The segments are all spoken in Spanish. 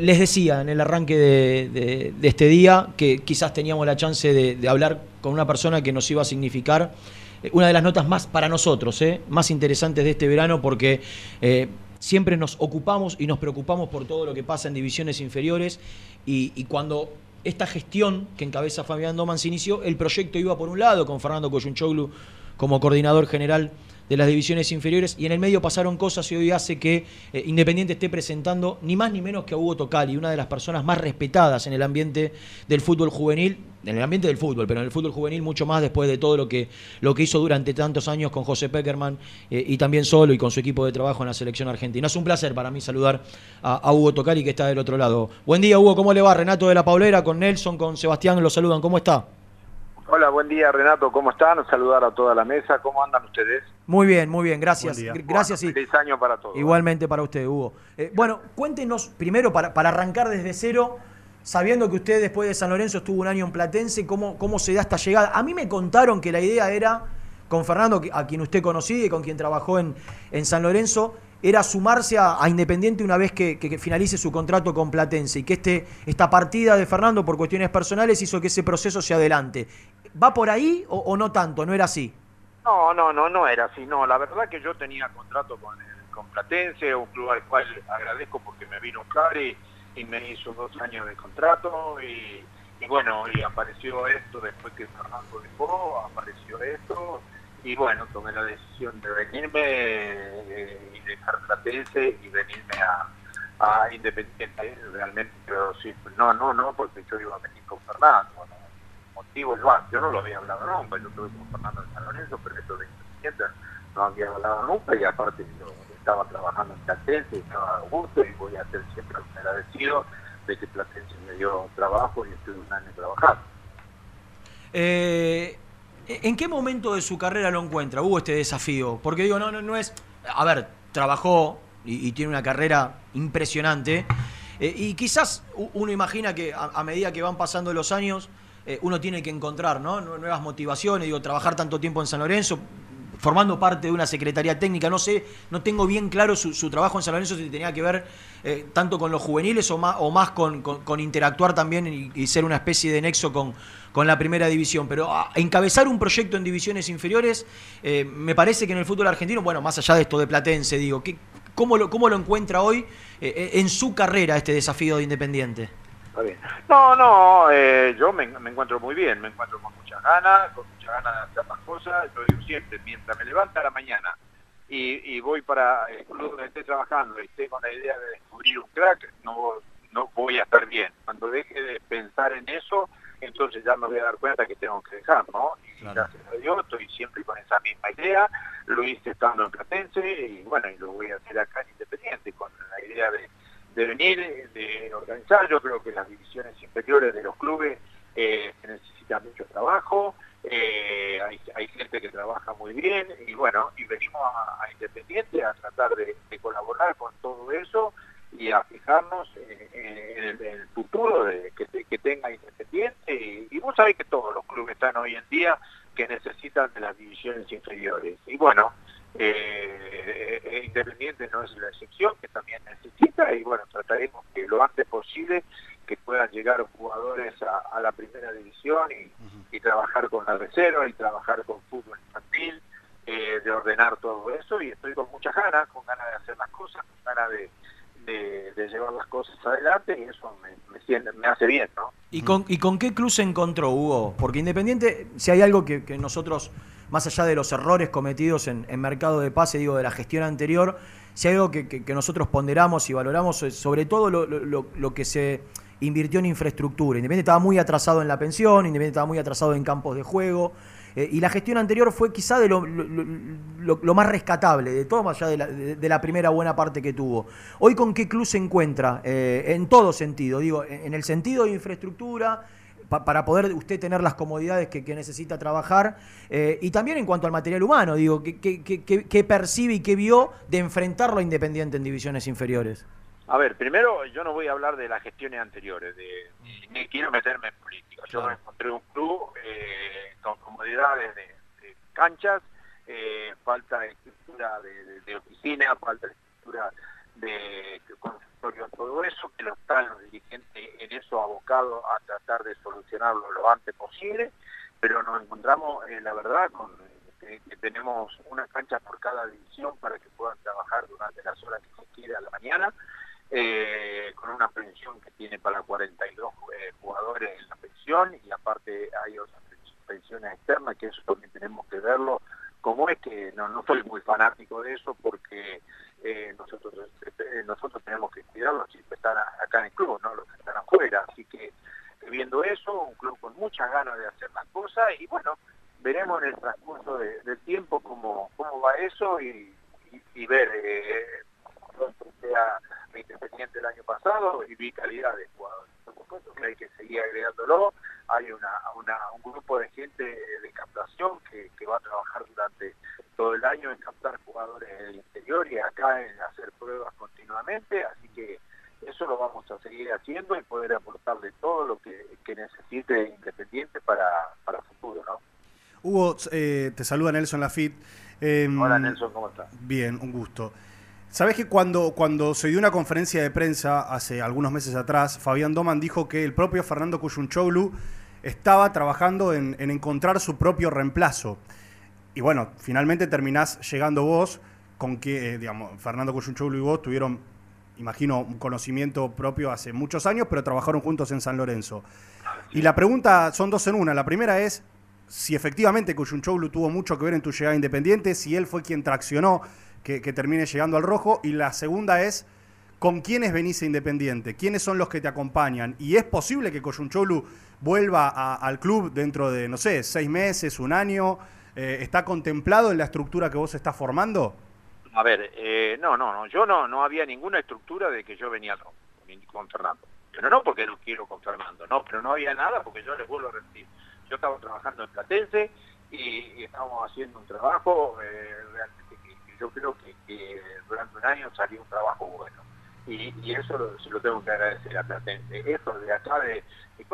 Les decía en el arranque de, este día que quizás teníamos la chance de, hablar con una persona que nos iba a significar eh, una de las notas más para nosotros, eh, más interesantes de este verano, porque eh, siempre nos ocupamos y nos preocupamos por todo lo que pasa en divisiones inferiores y, cuando esta gestión que encabeza Fabián Doman se inició, el proyecto iba por un lado con Fernando Coyunchoglu como coordinador general de las divisiones inferiores y en el medio pasaron cosas y hoy hace que eh, Independiente esté presentando ni más ni menos que a Hugo Tocali, una de las personas más respetadas en el ambiente del fútbol juvenil, en el ambiente del fútbol, pero en el fútbol juvenil mucho más después de todo lo que, lo que hizo durante tantos años con José Peckerman eh, y también solo y con su equipo de trabajo en la selección argentina. Es un placer para mí saludar a, Hugo Tocali que está del otro lado. Buen día Hugo, ¿cómo le va? Renato de la Paulera, con Nelson, con Sebastián, lo saludan, ¿cómo está? Hola, buen día Renato, ¿cómo están? Saludar a toda la mesa, ¿cómo andan ustedes? Muy bien, muy bien, gracias. Gracias y feliz año para todos. Igualmente para usted, Hugo. Eh, bueno, cuéntenos primero para, para arrancar desde cero, sabiendo que usted después de San Lorenzo estuvo un año en Platense, ¿cómo, cómo se da esta llegada? A mí me contaron que la idea era, con Fernando, a quien usted conocía y con quien trabajó en, en San Lorenzo, era sumarse a, Independiente una vez que, finalice su contrato con Platense y que este, esta partida de Fernando por cuestiones personales hizo que ese proceso se adelante. ¿Va por ahí o, no tanto? ¿No era así? No, no, no, no era así. No, la verdad que yo tenía contrato con, con Platense, un club al cual agradezco porque me vino Cari y me hizo dos años de contrato y, y bueno, y apareció esto después que Fernando dejó, apareció esto y bueno, tomé la decisión de venirme eh, y dejar Platense y venirme a, Independiente. Realmente, pero sí, no, no, no, porque yo iba a venir con Fernando. Motivo igual, yo no lo había hablado nunca, yo estuve con Fernando en San Lorenzo, pero esto de Independiente no había hablado nunca y aparte yo estaba trabajando en Platense, estaba a gusto y voy a ser siempre agradecido de que Platense me dio trabajo y estuve un año trabajando. Eh, ¿En qué momento de su carrera lo encuentra? Hubo este desafío. Porque digo, no, no, no es. A ver, trabajó y, tiene una carrera impresionante. Eh, y quizás uno imagina que a, medida que van pasando los años, eh, uno tiene que encontrar ¿no? nuevas motivaciones. Digo, trabajar tanto tiempo en San Lorenzo, formando parte de una secretaría técnica. No sé, no tengo bien claro su, trabajo en San Lorenzo si tenía que ver eh, tanto con los juveniles o más, con, interactuar también y, ser una especie de nexo con, la primera división. Pero a, encabezar un proyecto en divisiones inferiores, eh, me parece que en el fútbol argentino, bueno, más allá de esto de Platense, digo, ¿qué, cómo, lo, ¿cómo lo encuentra hoy en su carrera este desafío de Independiente? No, no, yo me, me encuentro muy bien, me encuentro con muchas ganas, con ganas de hacer las cosas, yo digo siempre, mientras me levanta a la mañana y, voy para el club donde esté trabajando y esté con la idea de descubrir un crack, no, no voy a estar bien. Cuando deje de pensar en eso, entonces ya me voy a dar cuenta que tengo que dejar, ¿no? Y gracias a Dios estoy siempre con esa misma idea, lo hice estando en Platense y bueno, y lo voy a hacer acá en Independiente, con la idea de, venir, Yo creo que las divisiones inferiores de los clubes eh, necesitan mucho trabajo, eh, hay, gente que trabaja muy bien y bueno, y venimos a, Independiente a tratar de, colaborar con todo eso y a fijarnos en, el, futuro que, tenga Independiente y, vos sabés que todos los clubes están hoy en día que necesitan de las divisiones inferiores. Y bueno, eh, Independiente no es la excepción, que también necesita y bueno, trataremos que lo antes posible que puedan llegar jugadores a, la primera división y, reserva y trabajar con fútbol infantil, eh, de ordenar todo eso y estoy con muchas ganas, con ganas de hacer las cosas, con ganas de, llevar las cosas adelante y eso me, me, hace bien, ¿no? ¿Y con, ¿Y con qué club encontró, Hugo? Porque Independiente, si hay algo que, nosotros, más allá de los errores cometidos en, mercado de pase, digo, de la gestión anterior, si hay algo que, nosotros ponderamos y valoramos, sobre todo lo que se invirtió en infraestructura. Independiente estaba muy atrasado en la pensión, Independiente estaba muy atrasado en campos de juego. Eh, y la gestión anterior fue quizá de lo, más rescatable, de todo más allá de la, primera buena parte que tuvo. Hoy con qué club se encuentra, eh, en todo sentido, digo, en el sentido de infraestructura, para poder usted tener las comodidades que, necesita trabajar, eh, y también en cuanto al material humano, digo, ¿qué, percibe y qué vio de enfrentarlo a Independiente en divisiones inferiores? A ver, primero yo no voy a hablar de las gestiones anteriores, de, ni, quiero meterme en política. Yo encontré un club eh, con comodidades de, canchas, eh, falta de estructura de, oficina, falta de estructura de, en todo eso, que lo están los dirigentes en eso abocados a tratar de solucionarlo lo antes posible, pero nos encontramos, eh, la verdad, con que, tenemos una cancha por cada división para que puedan trabajar durante las horas que se quiere a la mañana, eh, con una pensión que tiene para 42 eh, jugadores en la pensión y aparte hay otras pensiones externas que eso también tenemos que verlo como es que no, no soy muy fanático de eso porque eh, nosotros eh, nosotros tenemos que cuidar los que están acá en el club, no los que están afuera. Así que viendo eso, un club con muchas ganas de hacer las cosas y bueno, veremos en el transcurso del tiempo cómo, cómo va eso y, y, ver. Eh, Independiente el año pasado y vi calidad de jugadores. Por supuesto que hay que seguir agregándolo. Hay una, un grupo de gente de captación que, va a trabajar durante todo el año en captar jugadores del interior y acá en hacer pruebas continuamente. Así que eso lo vamos a seguir haciendo y poder aportarle todo lo que, necesite Independiente para, para futuro. ¿no? Hugo, eh, te saluda Nelson Lafitte. Em, Hola Nelson, ¿cómo estás? Bien, un gusto. Sabes que cuando, cuando se dio una conferencia de prensa hace algunos meses atrás, Fabián Doman dijo que el propio Fernando Cuyunchoglu estaba trabajando en, encontrar su propio reemplazo. Y bueno, finalmente terminás llegando vos con que, eh, digamos, Fernando Cuyunchoglu y vos tuvieron, imagino, un conocimiento propio hace muchos años, pero trabajaron juntos en San Lorenzo. Y la pregunta son dos en una. La primera es si efectivamente Cuyunchoglu tuvo mucho que ver en tu llegada independiente, si él fue quien traccionó que, termine llegando al rojo. Y la segunda es, ¿con quiénes venís a Independiente? ¿Quiénes son los que te acompañan? ¿Y es posible que Coyuncholu vuelva al club dentro de, no sé, seis meses, un año? Eh, ¿Está contemplado en la estructura que vos estás formando? A ver, eh, no, no, no, yo no, no había ninguna estructura de que yo venía al rojo con Fernando. Pero no porque no quiero con Fernando, no, pero no había nada porque yo les vuelvo a repetir. Yo estaba trabajando en Platense y, estábamos haciendo un trabajo eh, realmente yo creo que, durante un año salió un trabajo bueno. Y, eso se lo tengo que agradecer a Platense. Eso de acá de, de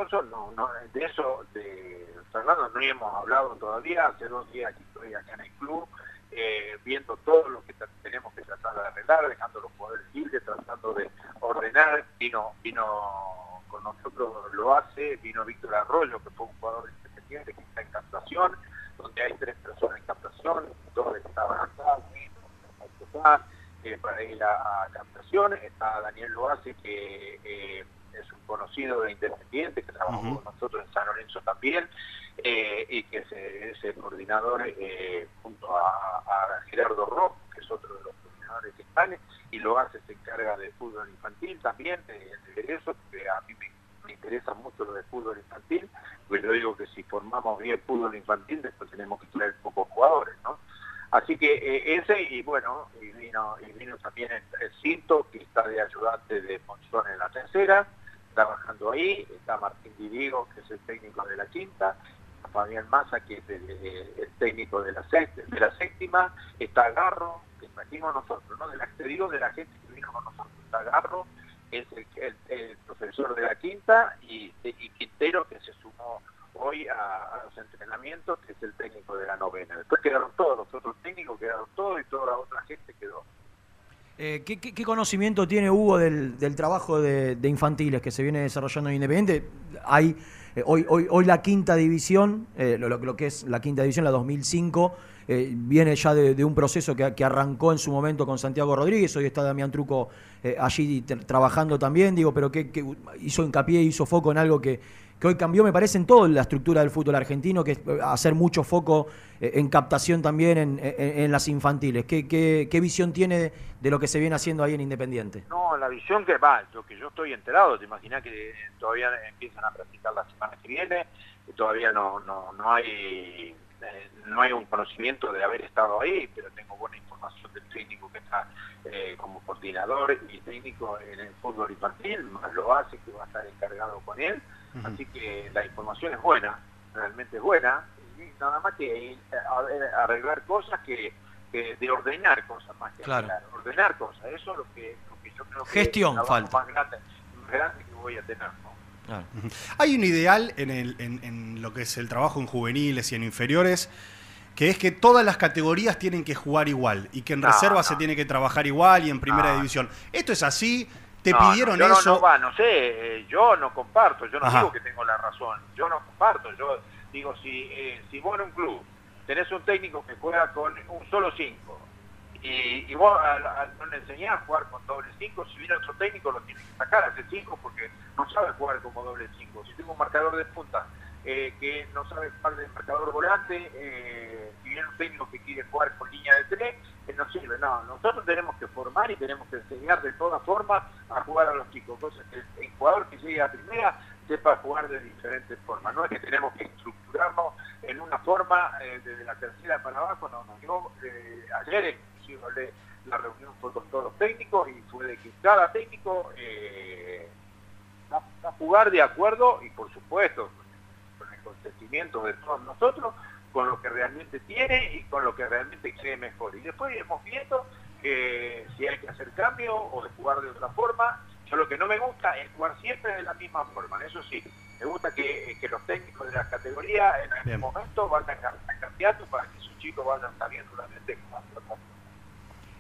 de eso de Fernando no hemos hablado todavía, hace dos días que estoy acá en el club, eh, viendo todo lo que tenemos que tratar de arreglar, dejando los poderes libres, tratando de ordenar, vino, vino con nosotros lo hace, vino Víctor Arroyo, que fue un jugador independiente que está en captación, donde hay tres personas en captación, dos estaban eh, para ir a, captación. Está Daniel Loace, que eh, es un conocido de Independiente, que trabajó con nosotros en San Lorenzo también, eh, y que es, el coordinador junto a, Gerardo Rock, que es otro de los coordinadores que están, y Loace se encarga de fútbol infantil también, de, eso, que a mí me, interesa mucho lo de fútbol infantil, pues yo digo que si formamos bien fútbol infantil, después tenemos que traer pocos jugadores, ¿no? Así que eh, ese, y bueno, y vino, también el, Cinto, que está de ayudante de Monzón en la tercera, trabajando ahí, está Martín Divigo, que es el técnico de la quinta, Fabián Massa, que es el, técnico de la, séptima, está Garro, que trajimos nosotros, ¿no? De la, te digo de la gente que vino con nosotros, está Garro, es el, profesor de la quinta, y Quintero, que se sumó hoy a, los entrenamientos, que es el técnico de la novena. Después quedaron todos, los otros técnicos quedaron todos y toda la otra gente quedó. Eh, ¿qué, conocimiento tiene Hugo del, trabajo de, infantiles que se viene desarrollando en Independiente? Hay eh, hoy, hoy, hoy la quinta división, eh, lo, que es la quinta división, la 2005, viene ya de, un proceso que, arrancó en su momento con Santiago Rodríguez, hoy está Damián Truco allí trabajando también, digo, pero que, que hizo hincapié, hizo foco en algo que, que hoy cambió, me parece, en toda la estructura del fútbol argentino, que es eh, hacer mucho foco eh, en captación también en, las infantiles. ¿Qué, ¿Qué, visión tiene de lo que se viene haciendo ahí en Independiente? No, la visión que va, lo que yo estoy enterado, te imaginas que todavía empiezan a practicar la semana que viene, y todavía no, no, no hay eh, no hay un conocimiento de haber estado ahí, pero tengo buena información del técnico que está como coordinador y técnico en el fútbol infantil, más lo hace, que va a estar encargado con él. Así que la información es buena, realmente es buena, y nada más que eh, arreglar cosas que, de ordenar cosas más que claro. ordenar cosas, eso es lo que, yo creo que Gestión es falta. Más grande, que voy a tener. Hay un ideal en, el, en, lo que es el trabajo en juveniles y en inferiores, que es que todas las categorías tienen que jugar igual y que en reserva se tiene que trabajar igual y en primera división. ¿Esto es así? Te No, pidieron no, yo eso. No, no, va, no sé, eh, yo no comparto, yo no Ajá. digo que tengo la razón, yo no comparto, yo digo, si, eh, si vos en un club tenés un técnico que juega con un solo 5 y, y vos a- a- no le enseñás a jugar con doble 5, si viene otro técnico lo tiene que sacar a ese 5 porque no sabe jugar como doble 5. Si tengo un marcador de punta eh, que no sabe jugar de marcador volante, eh, si viene un técnico que quiere jugar con línea de 3, eh, no sirve. No, nosotros tenemos que formar y tenemos que enseñar de todas formas a jugar a los chicos, que el jugador que llegue a primera sepa jugar de diferentes formas. No es que tenemos que estructurarnos en una forma eh, desde la tercera para abajo, no, no. Yo eh, ayer inclusive la reunión fue con todos los técnicos y fue de que cada técnico va, a jugar de acuerdo y por supuesto de todos nosotros, con lo que realmente tiene y con lo que realmente cree mejor. Y después iremos viendo eh, si hay que hacer cambio o de jugar de otra forma. Yo lo que no me gusta es jugar siempre de la misma forma, eso sí. Me gusta que, que los técnicos de la categoría en algún momento vayan cambiando para que sus chicos vayan sabiendo realmente cómo.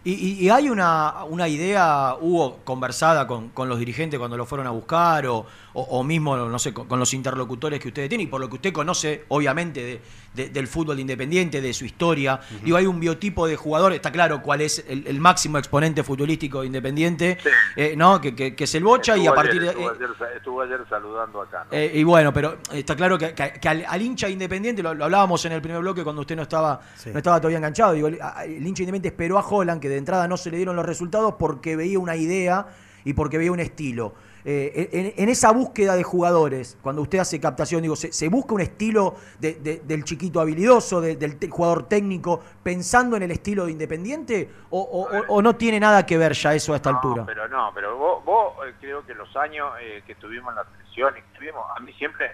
Y, y- y hay una, una idea, Hugo, conversada con, con los dirigentes cuando lo fueron a buscar o, o- o mismo, no sé, con, con los interlocutores que ustedes tienen y por lo que usted conoce, obviamente, de- de- del fútbol independiente, de su historia. Digo, hay un biotipo de jugador, está claro cuál es el, el máximo exponente futbolístico de independiente, Sí. eh, ¿no? Que, que- que es el Bocha y Estuvo a partir ayer, de... estuvo, eh, ayer, estuvo ayer saludando acá. ¿no? eh, y bueno, pero está claro que, que- que al, al hincha independiente, lo, lo hablábamos en el primer bloque cuando usted no estaba, Sí. no estaba todavía enganchado, digo, el hincha independiente esperó a Holland, que de entrada no se le dieron los resultados porque veía una idea y porque veía un estilo. Eh, en, en esa búsqueda de jugadores, cuando usted hace captación, digo, ¿se, se busca un estilo de- de- del chiquito habilidoso, de- del te- jugador técnico, pensando en el estilo de Independiente? O, o- o- o no tiene nada que ver ya eso a esta no, altura? pero no, pero vos, vos, eh, creo que los años eh, que tuvimos en la selección y que tuvimos, a mí siempre,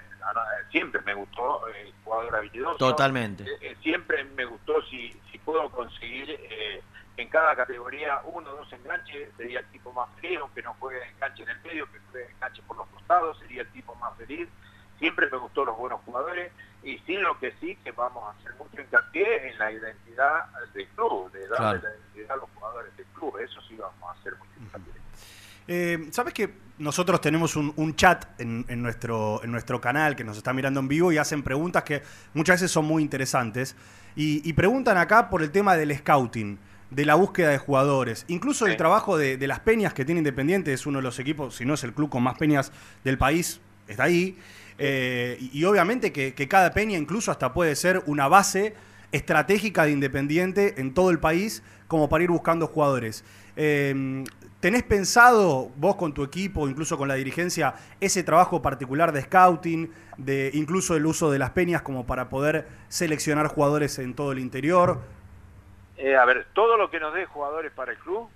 siempre me gustó el jugador habilidoso. Totalmente. Eh, eh, siempre me gustó si, si puedo conseguir eh, en cada categoría uno o dos enganches, sería el tipo más feliz, aunque no juegue enganche en el medio, que juegue enganche por los costados, sería el tipo más feliz. Siempre me gustó los buenos jugadores y sí lo que sí que vamos a hacer mucho hincapié en la identidad del club, de darle Claro. la identidad a los jugadores del club, eso sí vamos a hacer mucho hincapié. Eh, ¿Sabes que nosotros tenemos un, un chat en, en nuestro, en nuestro canal que nos está mirando en vivo y hacen preguntas que muchas veces son muy interesantes? Y, y preguntan acá por el tema del scouting, de la búsqueda de jugadores, incluso el trabajo de, de las peñas que tiene Independiente, es uno de los equipos, si no es el club con más peñas del país, está ahí. Eh, y, y obviamente que, que cada peña incluso hasta puede ser una base estratégica de Independiente en todo el país como para ir buscando jugadores. Eh, ¿Tenés pensado vos con tu equipo, incluso con la dirigencia, ese trabajo particular de scouting, de incluso el uso de las peñas como para poder seleccionar jugadores en todo el interior? Eh, a ver, todo lo que nos dé jugadores para el club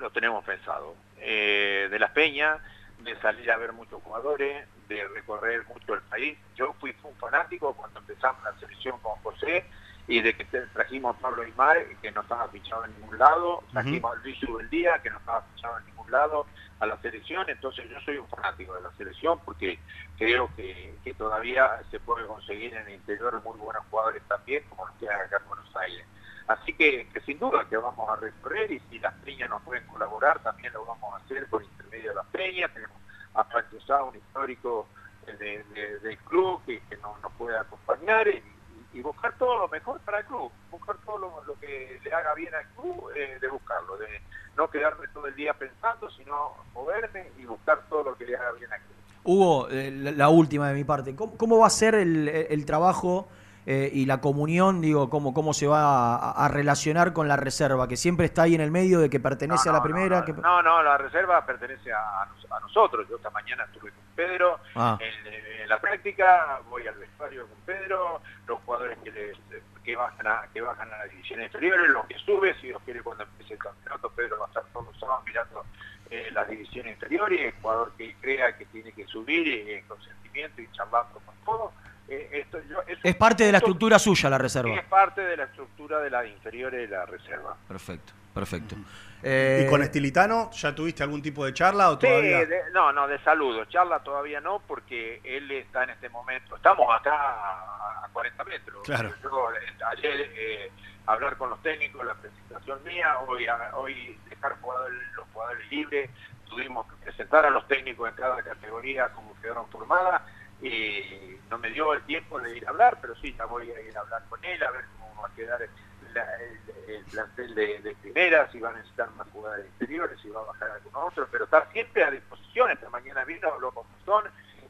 lo tenemos pensado. Eh, de las peñas, de salir a ver muchos jugadores, de recorrer mucho el país. Yo fui un fanático cuando empezamos la selección con José y de que trajimos a Pablo Aymar, que no estaba fichado en ningún lado, trajimos al Luis Día, que no estaba fichado en ningún lado, a la selección. Entonces yo soy un fanático de la selección porque creo que, que todavía se puede conseguir en el interior muy buenos jugadores también, como los que hay acá en Buenos Aires. Así que, que sin duda que vamos a recorrer y si las peñas nos pueden colaborar, también lo vamos a hacer por intermedio de las peñas. Tenemos a Cruzado, un histórico de- de- del club que, que nos, nos puede acompañar y, y buscar todo lo mejor para el club, buscar todo lo, que le haga bien al club, eh, de buscarlo, de no quedarme todo el día pensando, sino moverme y buscar todo lo que le haga bien al club. Hugo, eh, la, la última de mi parte. ¿Cómo, cómo va a ser el, el trabajo eh, y la comunión? Digo, cómo, cómo se va a, a relacionar con la reserva, que siempre está ahí en el medio de que pertenece No, a la primera. No, que... no, no, la reserva pertenece a, a nos- a nosotros. Yo esta mañana estuve con Pedro Ah. en, en la práctica, voy al vestuario con Pedro, los jugadores que, les- que, bajan a, que bajan a las divisiones inferiores, los que sube, si Dios quiere cuando empiece el campeonato, Pedro va a estar todos los sábados mirando eh, las divisiones inferiores, el jugador que crea que tiene que subir eh, en consentimiento y charlando con todo. Eh, esto, yo- es, Es parte de la esto estructura suya la reserva. Es parte de la estructura de las inferiores de la reserva. Perfecto, perfecto. Eh, ¿Y con Estilitano ya tuviste algún tipo de charla o todavía? de- no, no, de saludos. Charla todavía no, porque él está en este momento. Estamos acá a, a 40 metros. Claro. Yo, ayer eh, hablar con los técnicos, la presentación mía, hoy, a- hoy dejar jugadores, los jugadores libres. tuvimos que presentar a los técnicos en cada categoría como quedaron formadas y no me dio el tiempo de ir a hablar, pero sí, ya voy a ir a hablar con él, a ver cómo va a quedar el, plantel de, primera, si va a necesitar más jugadores exteriores, si va a bajar algunos otros, pero está siempre a disposición. Esta mañana vino, habló con Mozón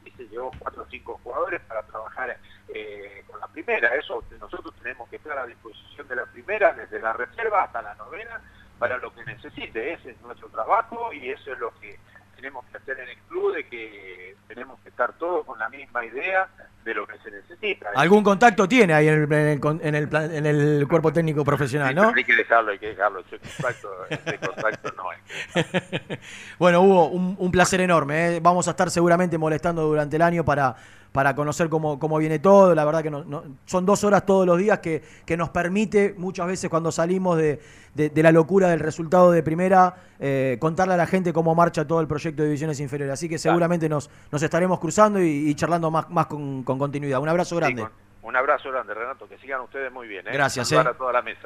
y se llevó cuatro o cinco jugadores para trabajar eh, con la primera. Eso nosotros tenemos que estar a disposición de la primera, desde la reserva hasta la novena, para lo que necesite. Ese es nuestro trabajo y eso es lo que tenemos que hacer en el club, de que tenemos que estar todos con la misma idea de lo que se necesita. ¿Algún contacto tiene ahí en el, en el, en el, cuerpo técnico profesional, no? Hay que dejarlo, hay que dejarlo. Ese contacto, no es. bueno, Hugo, un, placer enorme. ¿eh? Vamos a estar seguramente molestando durante el año para para conocer cómo, cómo viene todo. La verdad que no, son dos horas todos los días que, que, nos permite muchas veces cuando salimos de, de, la locura del resultado de primera, eh, contarle a la gente cómo marcha todo el proyecto de divisiones inferiores. Así que seguramente nos, nos estaremos cruzando y, charlando más, más con, continuidad. Un abrazo grande. un abrazo grande, Renato. Que sigan ustedes muy bien. ¿eh? Gracias. Eh.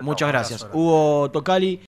Muchas gracias. Hugo Tocali.